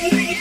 Bye.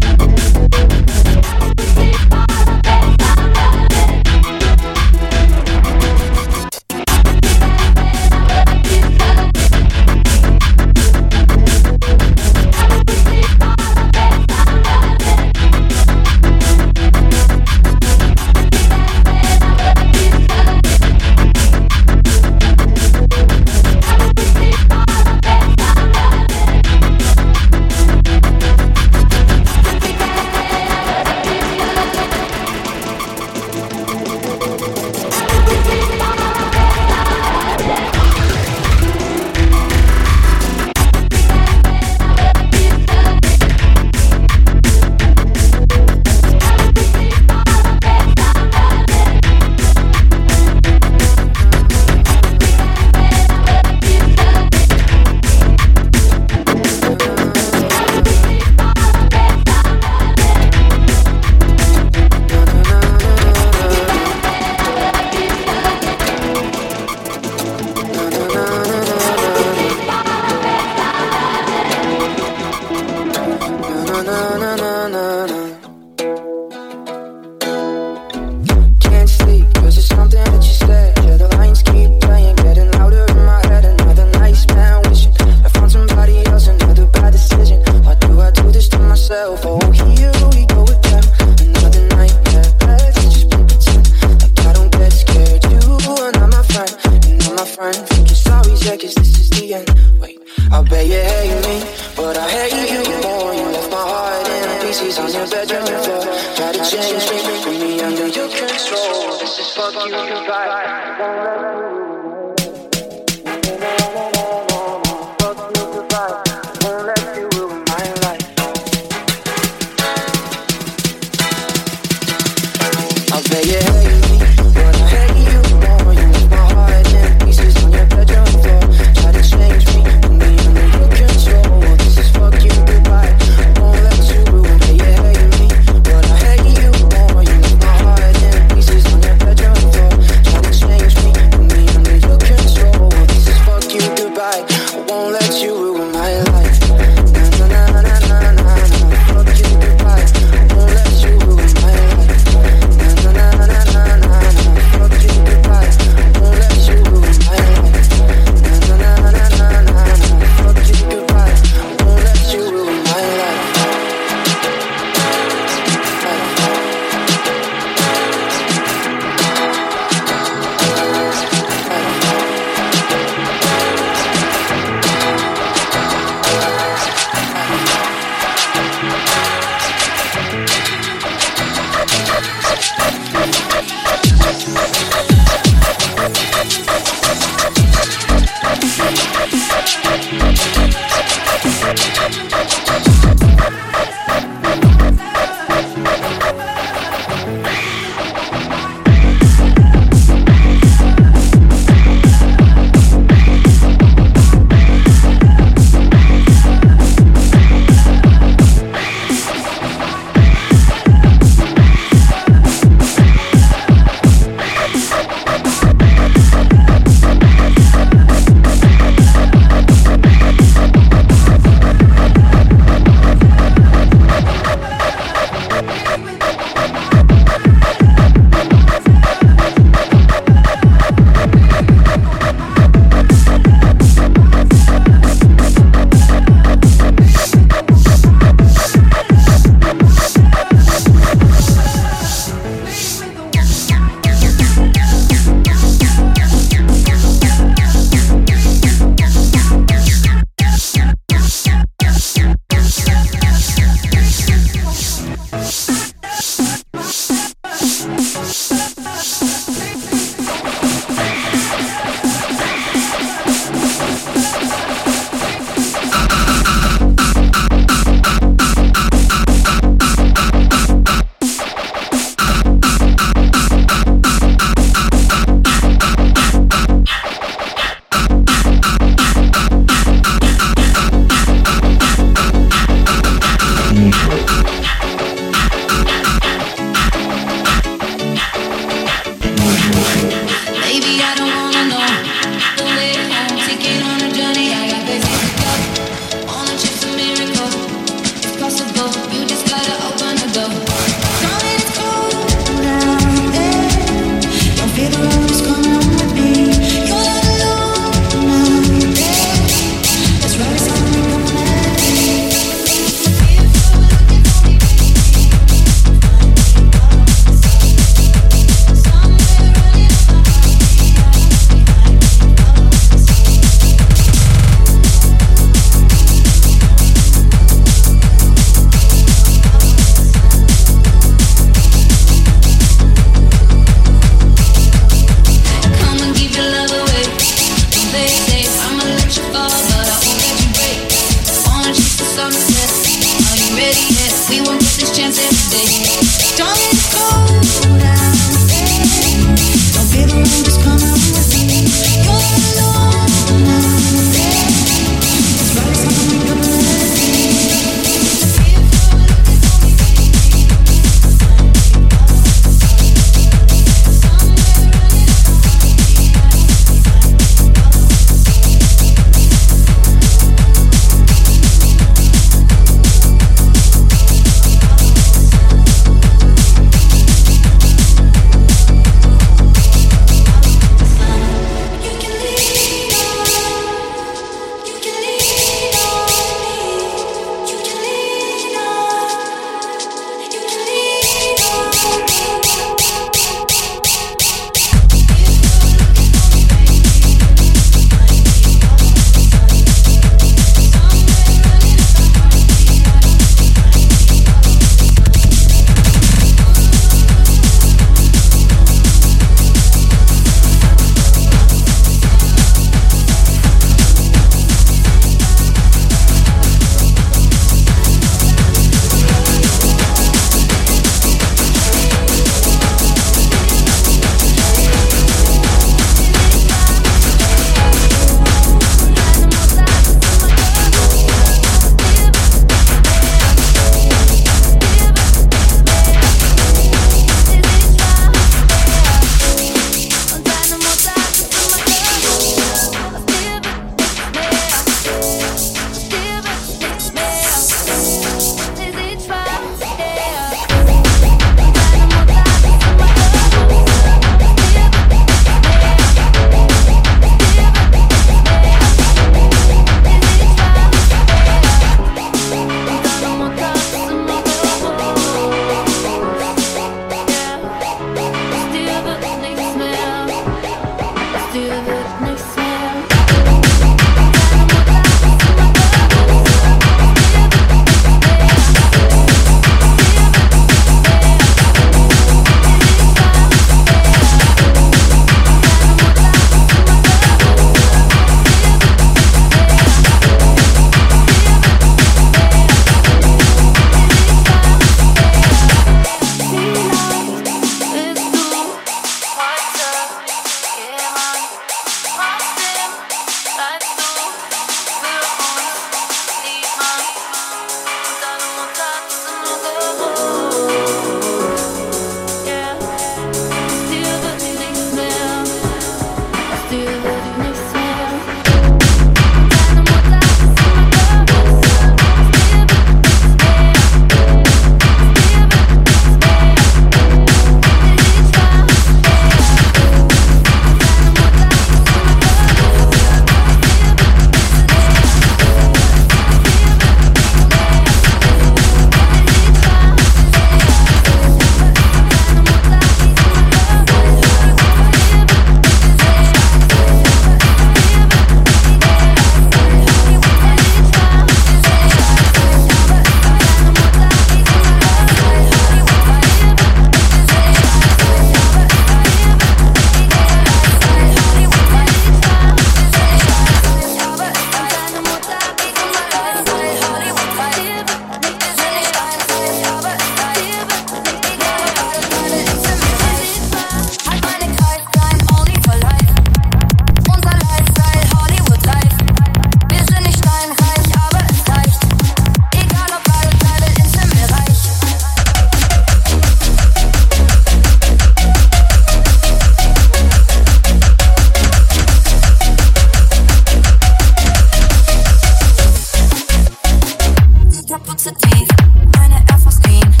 meine Air Force Queen.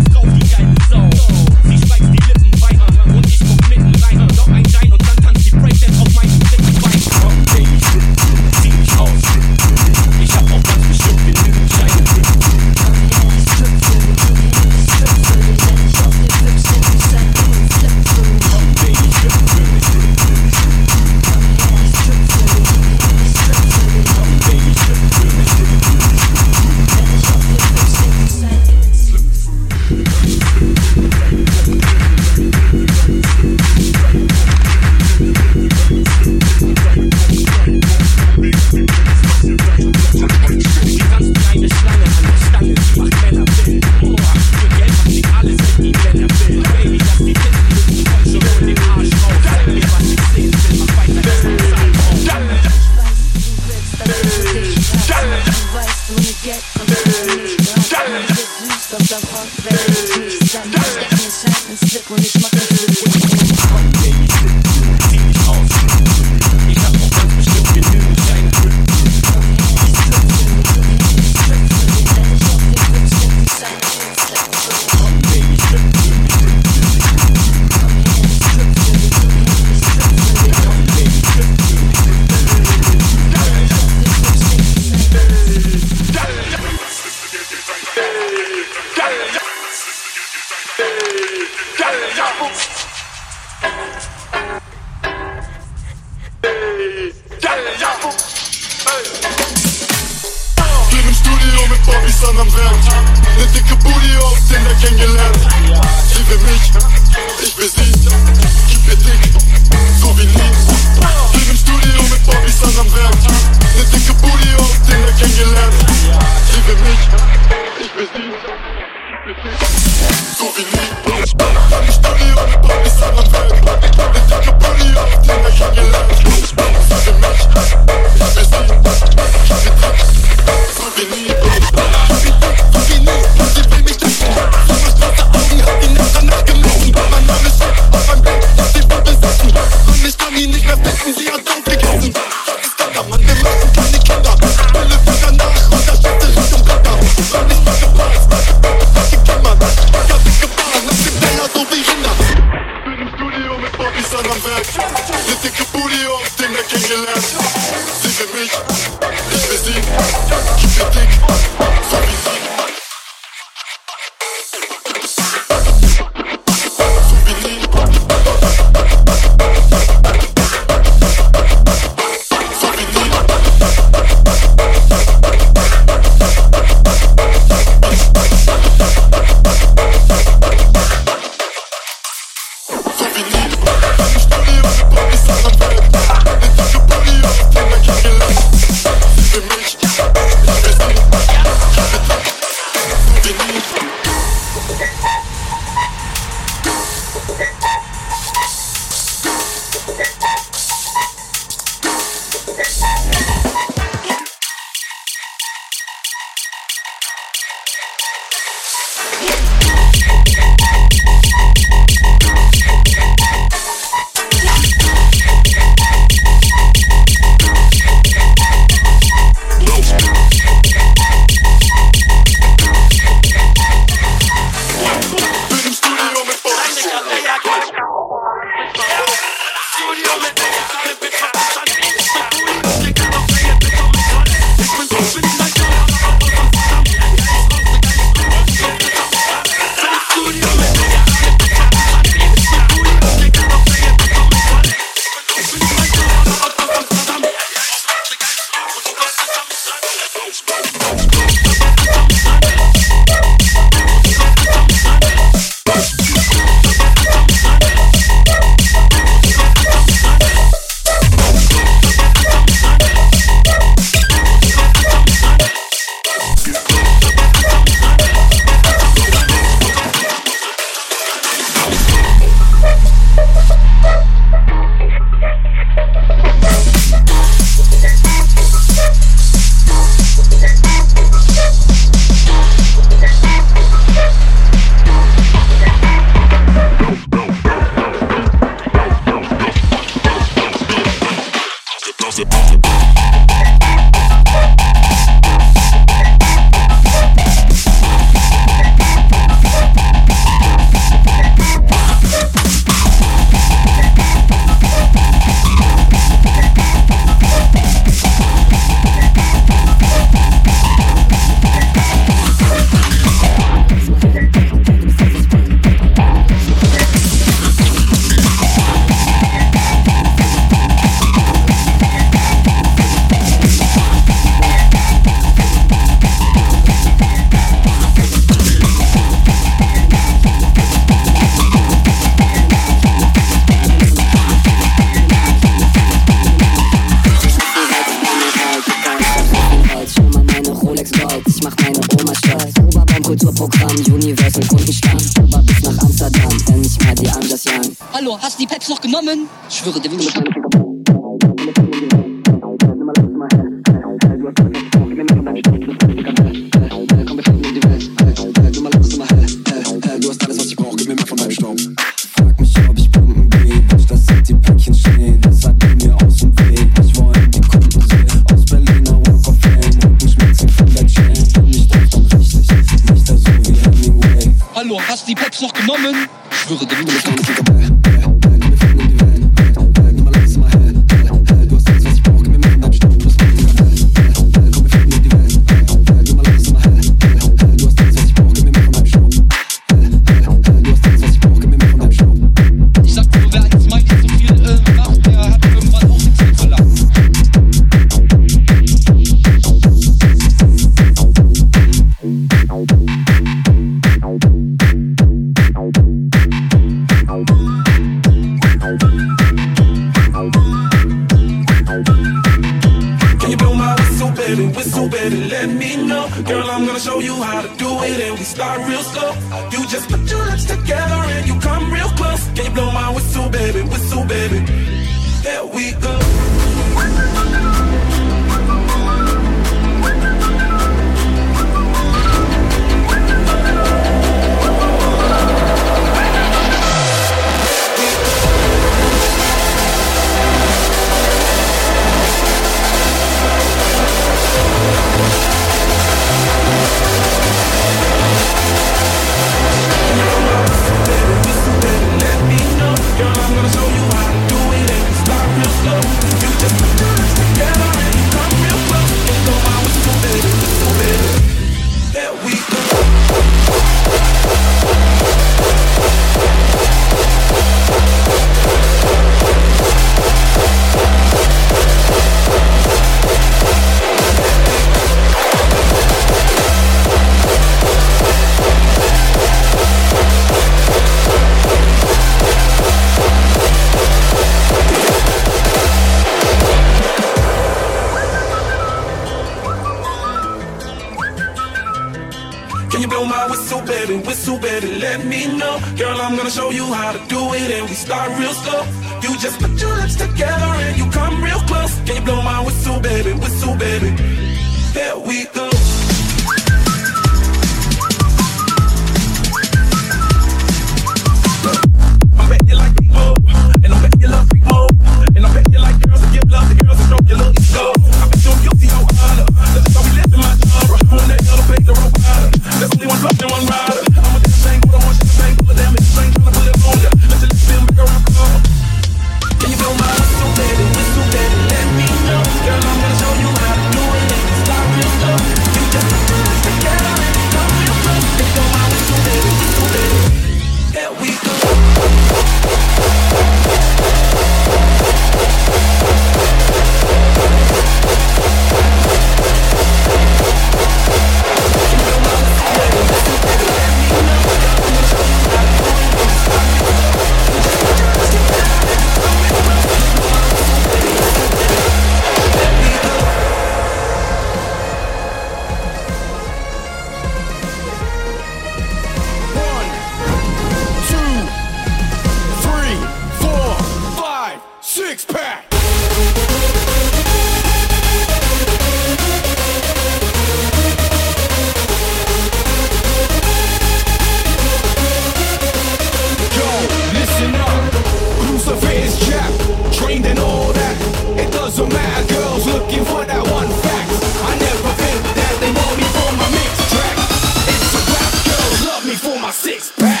six pack.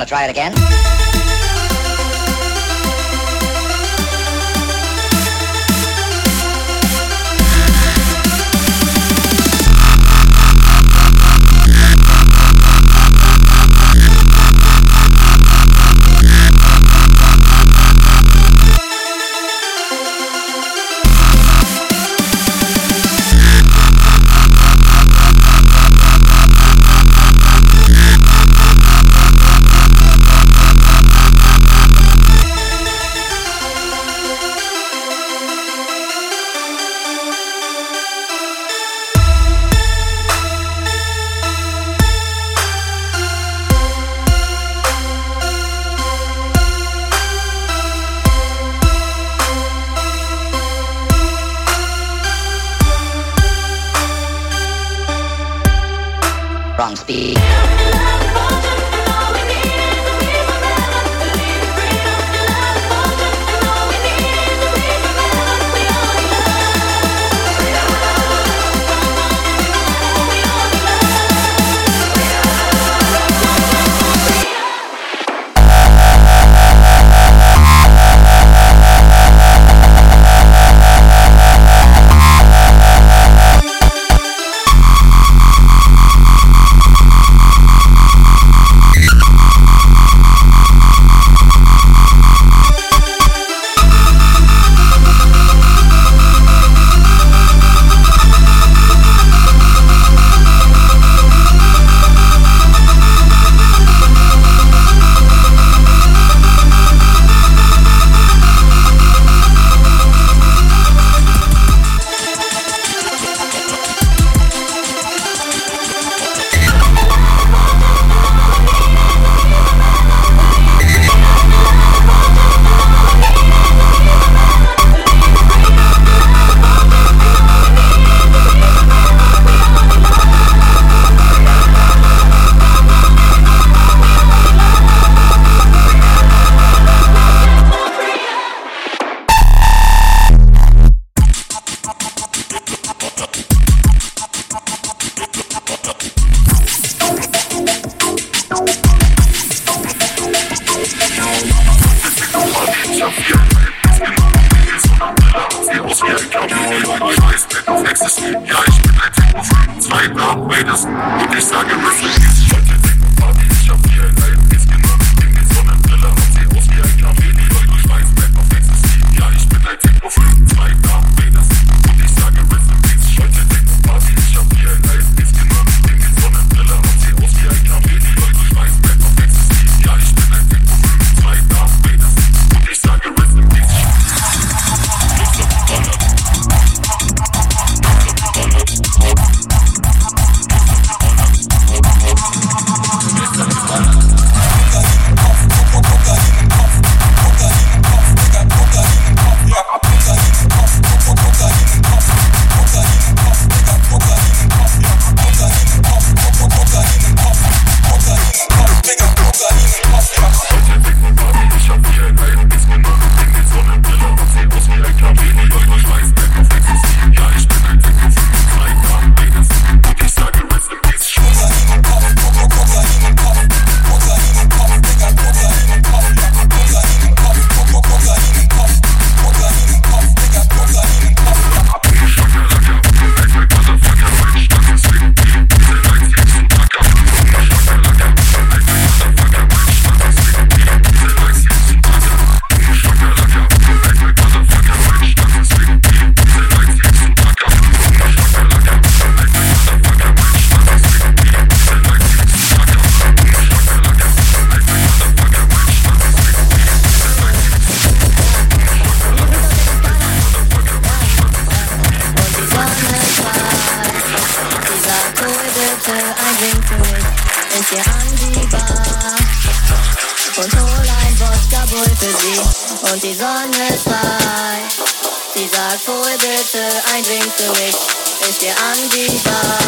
Want to try it again? Und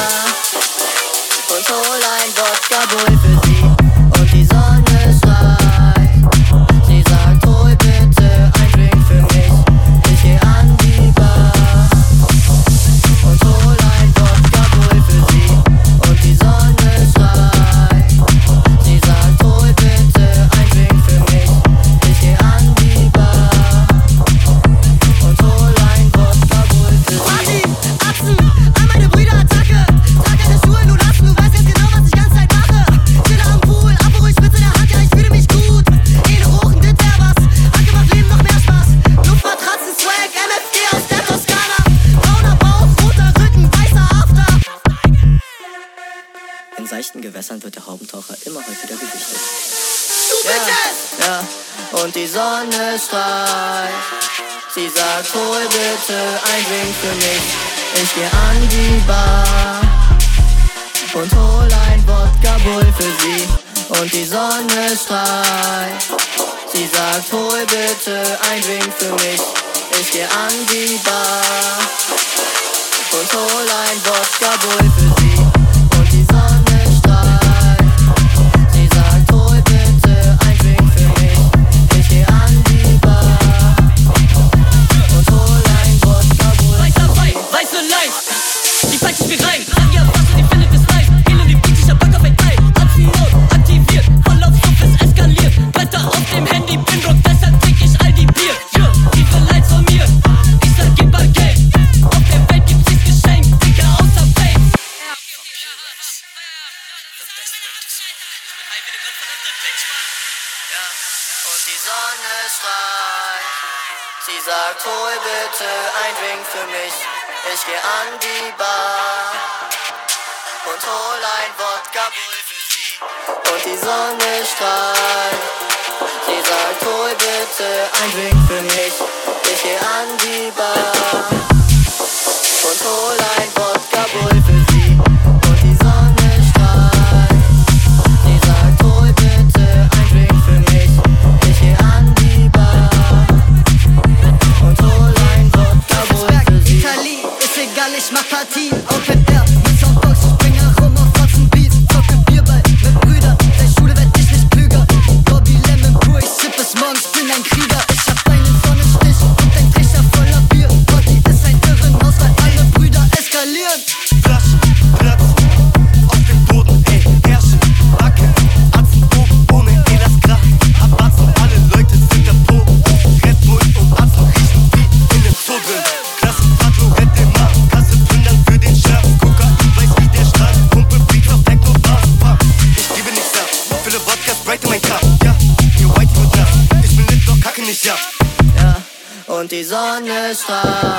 Sonne strahlt.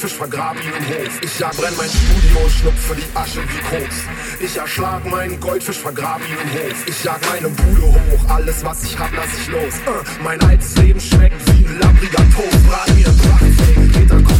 Fisch vergraben im Hof. Ich jag brenn mein Studio und schnupfe die Asche wie Koks. Ich erschlag meinen Goldfisch vergraben im Hof. Ich jag meine Bude hoch, alles was ich hab, lass ich los. Äh, mein altes Leben schmeckt wie ein labriger Toast. Brat mir ein Prachtfake, Peter kommt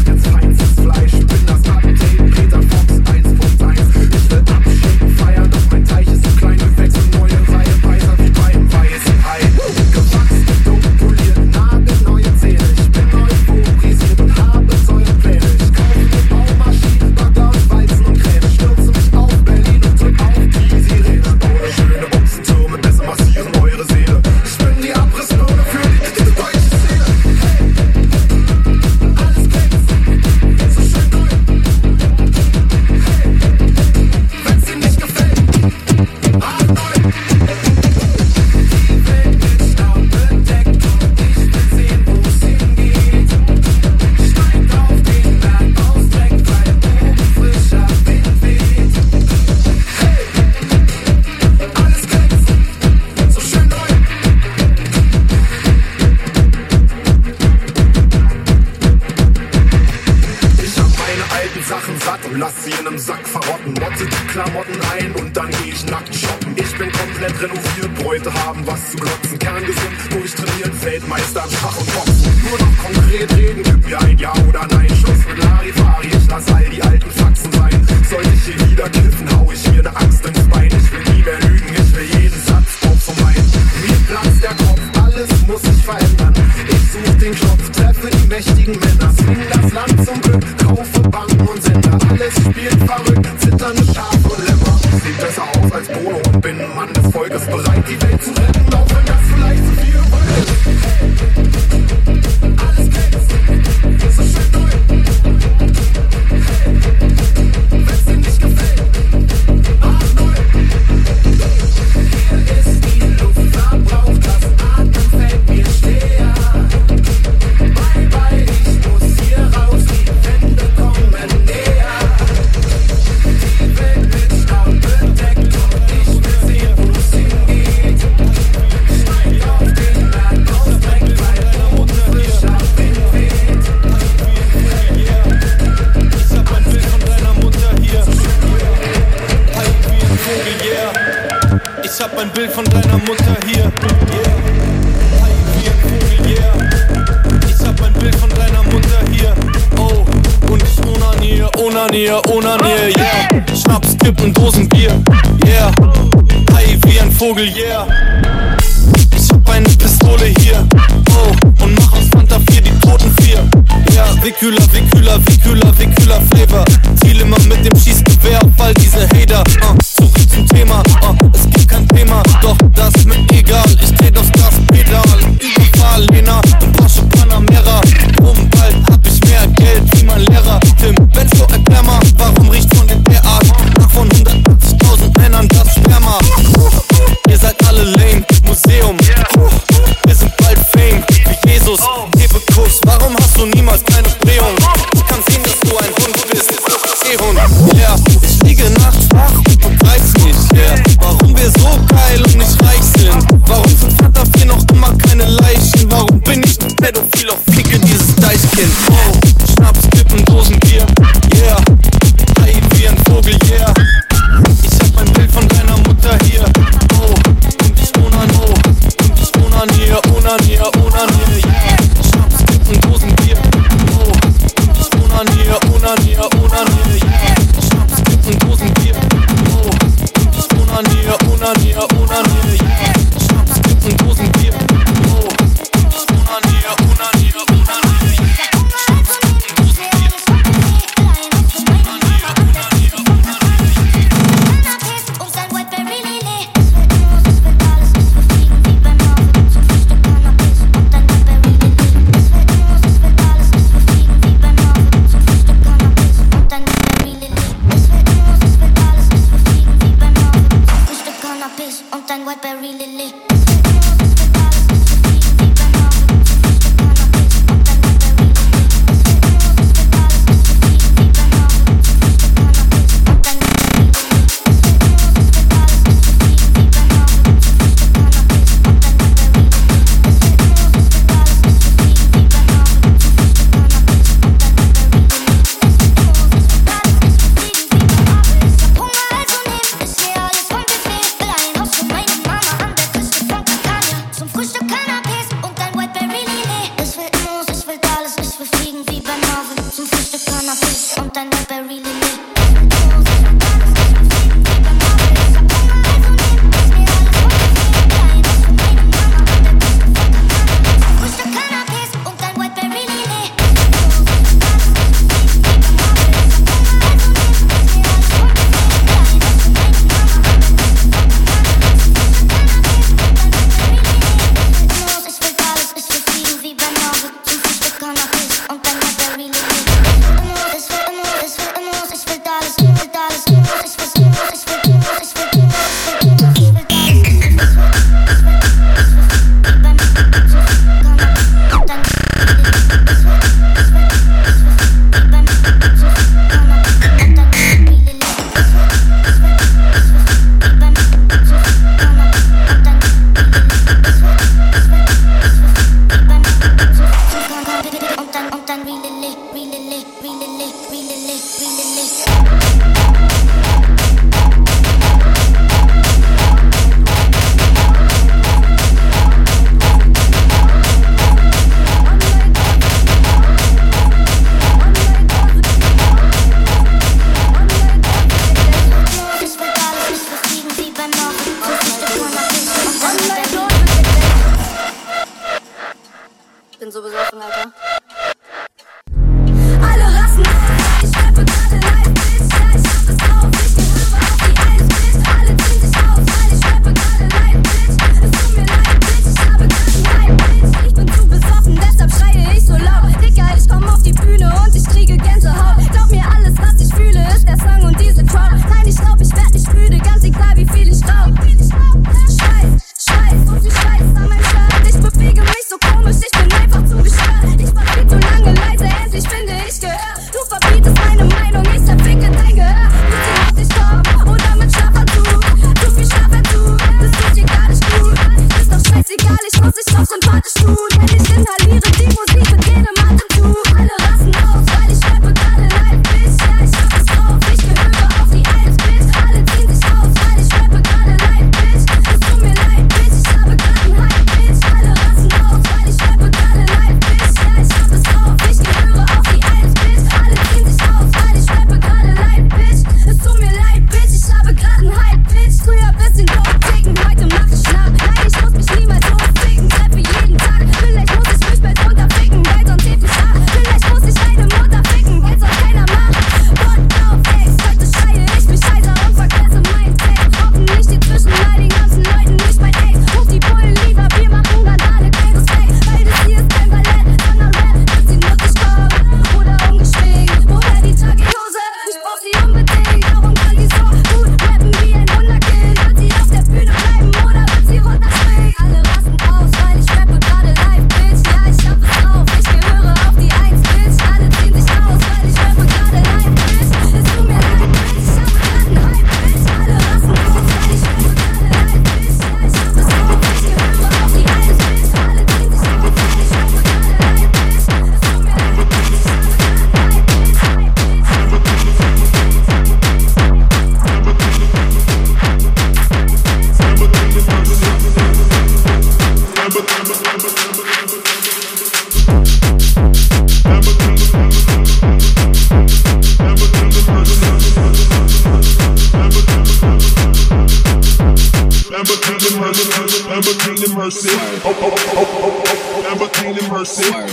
yeah.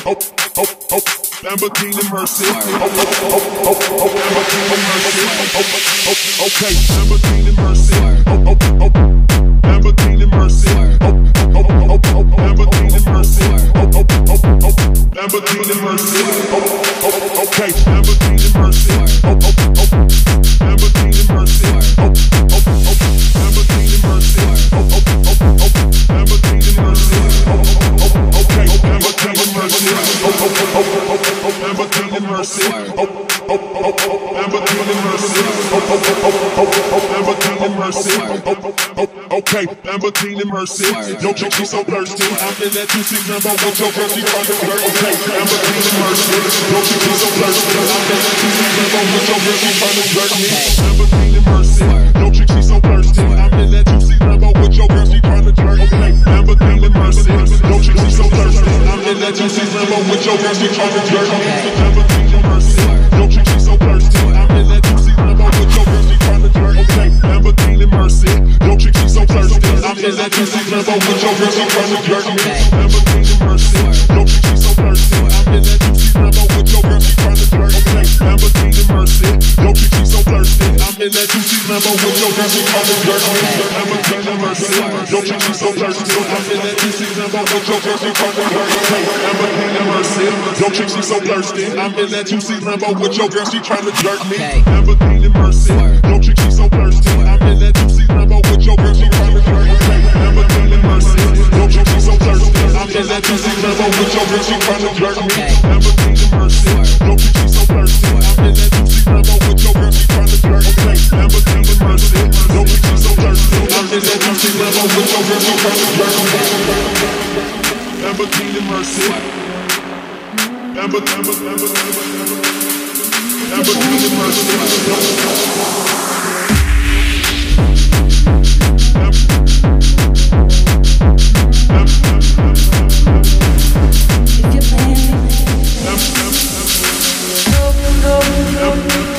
Oh, oh, oh, Lamborghini Mercy. Oh, oh, oh, oh, oh, Lamborghini Mercy. Oh, oh, oh, okay, Lamborghini Mercy. Oh, oh, oh, Lamborghini Mercy. Oh, oh, oh, oh, oh, Lamborghini Mercy. Oh, oh, oh, oh, Lamborghini Mercy. Oh, oh, okay, Lamborghini Mercy. Oh, oh, okay, Lamborghini Mercy. Yo, chick, she's so thirsty. I'm in that juicy number one, yo, girl, she trying to flirt. Okay, Lamborghini Mercy. Yo, chick, she's so thirsty. I'm in that juicy number one, yo, girl, she trying to me. Lamborghini Mercy. Yo, chick, she's so thirsty. I'm in that juicy number one, yo, girl, she trying to flirt. Okay, Lamborghini Mercy. Yo, chick, she's so thirsty. I'm in that juicy number one, yo, girl, she trying to flirt. Lamborghini Mercy. Yo, chick, she's so thirsty. I'm in that juicy number one, yo, girl, she trying to flirt. Okay, Lamborghini Mercy. Yo, chick, she's so thirsty. I'm in that juicy number one, yo, girl, she trying to flirt. Lamborghini Mercy. Yo, chick, she's so thirsty. I'm in that juicy number one, yo, girl, she trying to flirt. Okay, Lamborghini Mercy. Yo, chick, she's so thirsty. I'm in that juicy number one, yo, girl, she trying to flirt. Lamborghini Mercy. Yo, chick, she's so thirsty. I'm in that juicy number one, yo, girl, she trying to flirt. Okay, Lamborghini Mercy. Yo, chick, she's so thirsty. I'm in that juicy number one, yo, girl, she trying to flirt me. Mercy. Number one, yo, girl, she trying to flirt me. Lamborghini Mercy. Yo, chick, she's so thirsty. I'm in that juicy number one, yo, girl, she trying to flirt me. Lamborghini Mercy. Yo, chick, she's so thirsty. I'm in that juicy number one, yo, girl, she trying to flirt me. Lamborghini Mercy. Yo, chick, she's so thirsty. I'm in that juicy number one, yo, girl, she trying to flirt me. Lamborghini Mercy. Lambo, Lambo, Lambo, Lambo, Lambo. Lamborghini Mercy. Somebody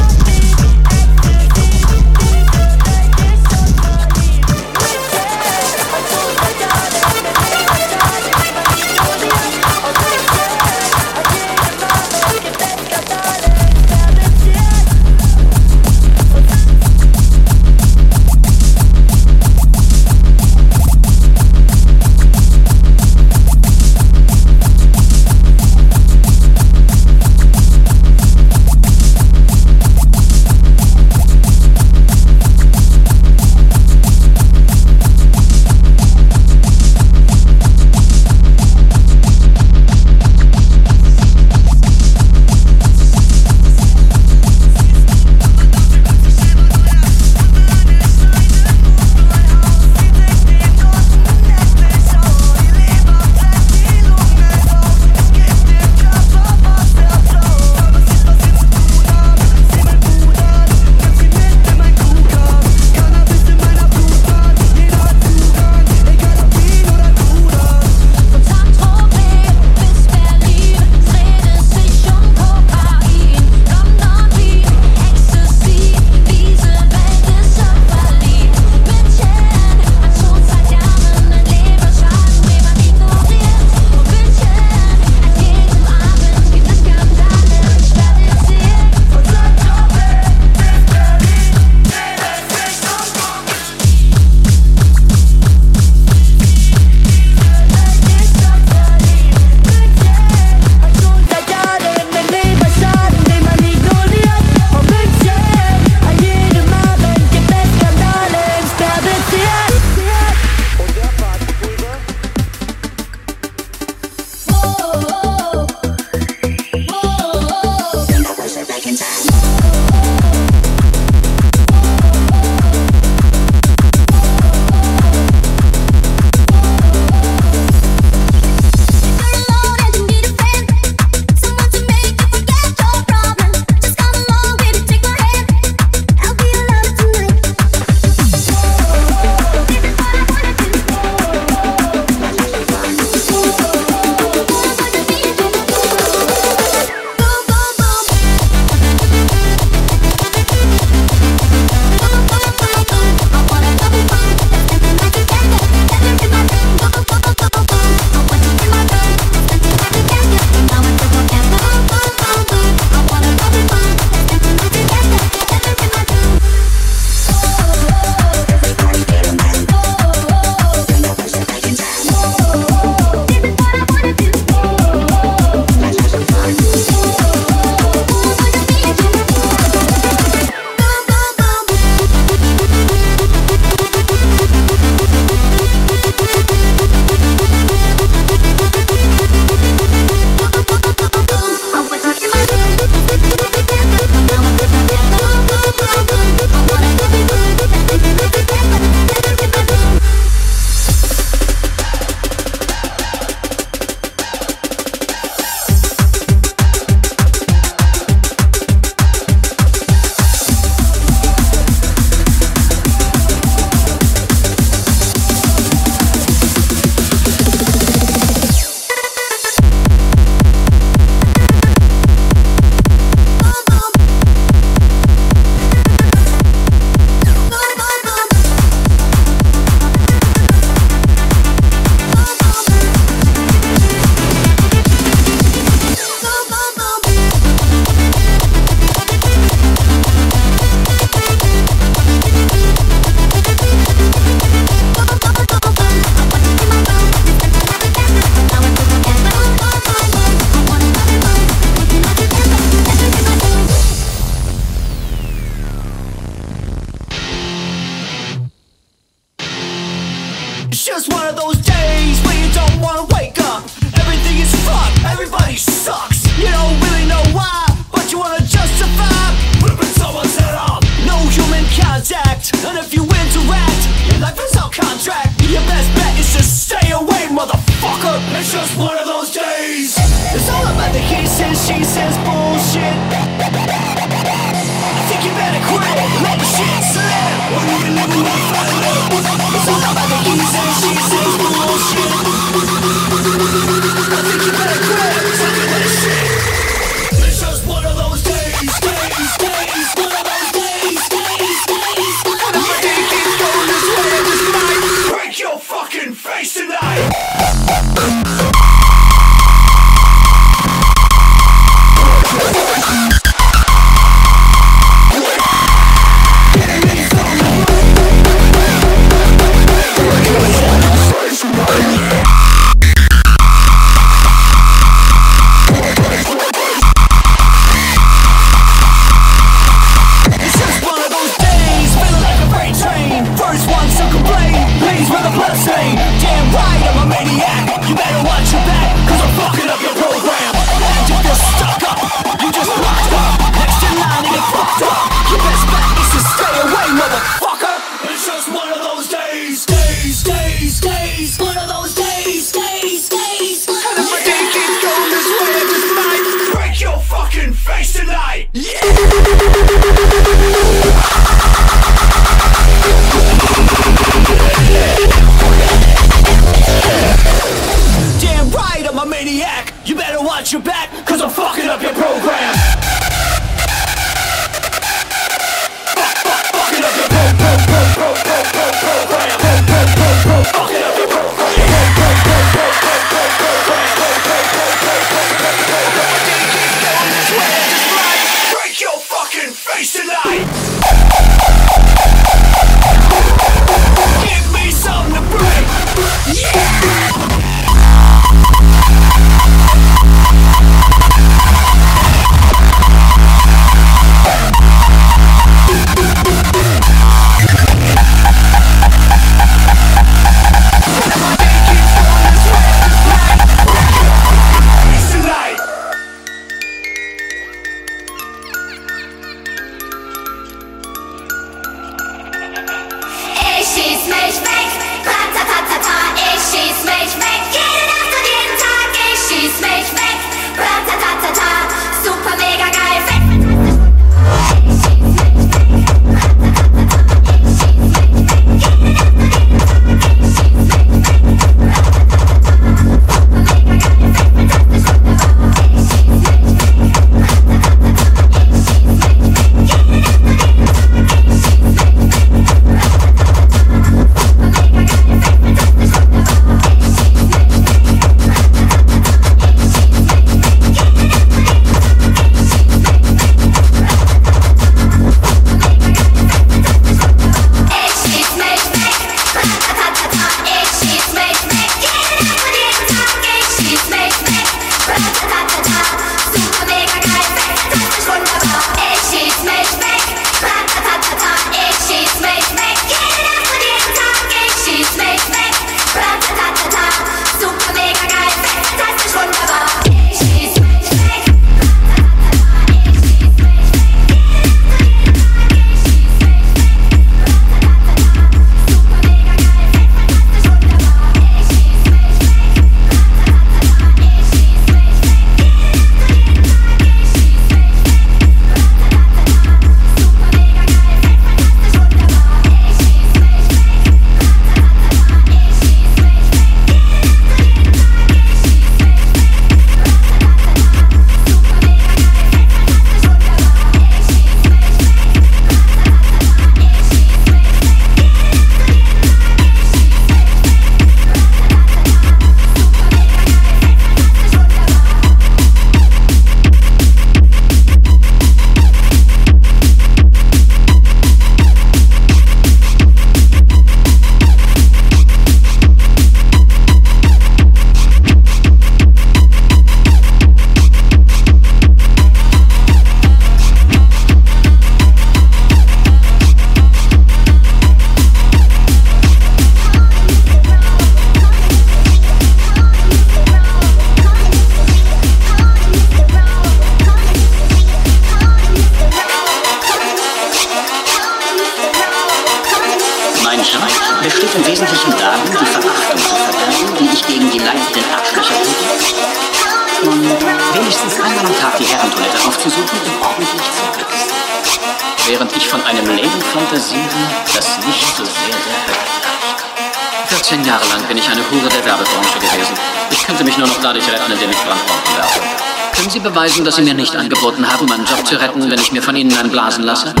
blasen lasse?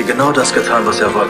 Sie genau das getan, was er wollte.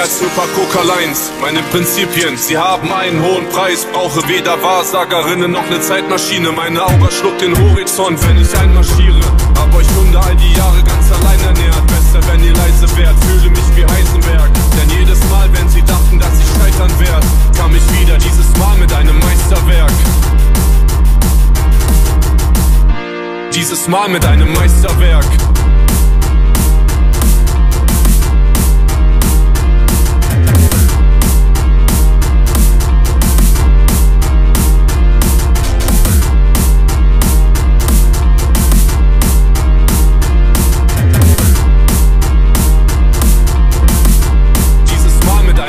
Als nur paar Coca-Lines. Meine Prinzipien, sie haben einen hohen Preis. Brauche weder Wahrsagerinnen noch eine Zeitmaschine. Meine Aura schluckt den Horizont, wenn ich einmarschiere. Hab euch Hunde all die Jahre ganz allein ernährt. Besser, wenn ihr leise wärt, fühle mich wie Heisenberg. Denn jedes Mal, wenn sie dachten, dass ich scheitern werd, kam ich wieder, dieses Mal mit einem Meisterwerk. Dieses Mal mit einem Meisterwerk.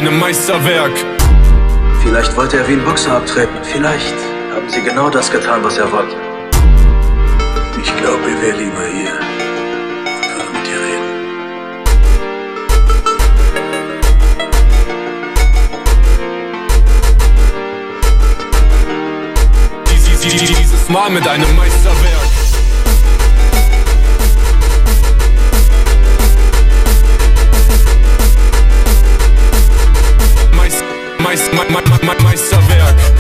Einem Meisterwerk. Vielleicht wollte er wie ein Boxer abtreten. Vielleicht haben sie genau das getan, was er wollte. Ich glaube, er wäre lieber hier und würde mit dir reden. Die- die- die- Dieses Mal mit einem Meisterwerk. Meis, Meis, Me, Me, Me, Meisterwerk.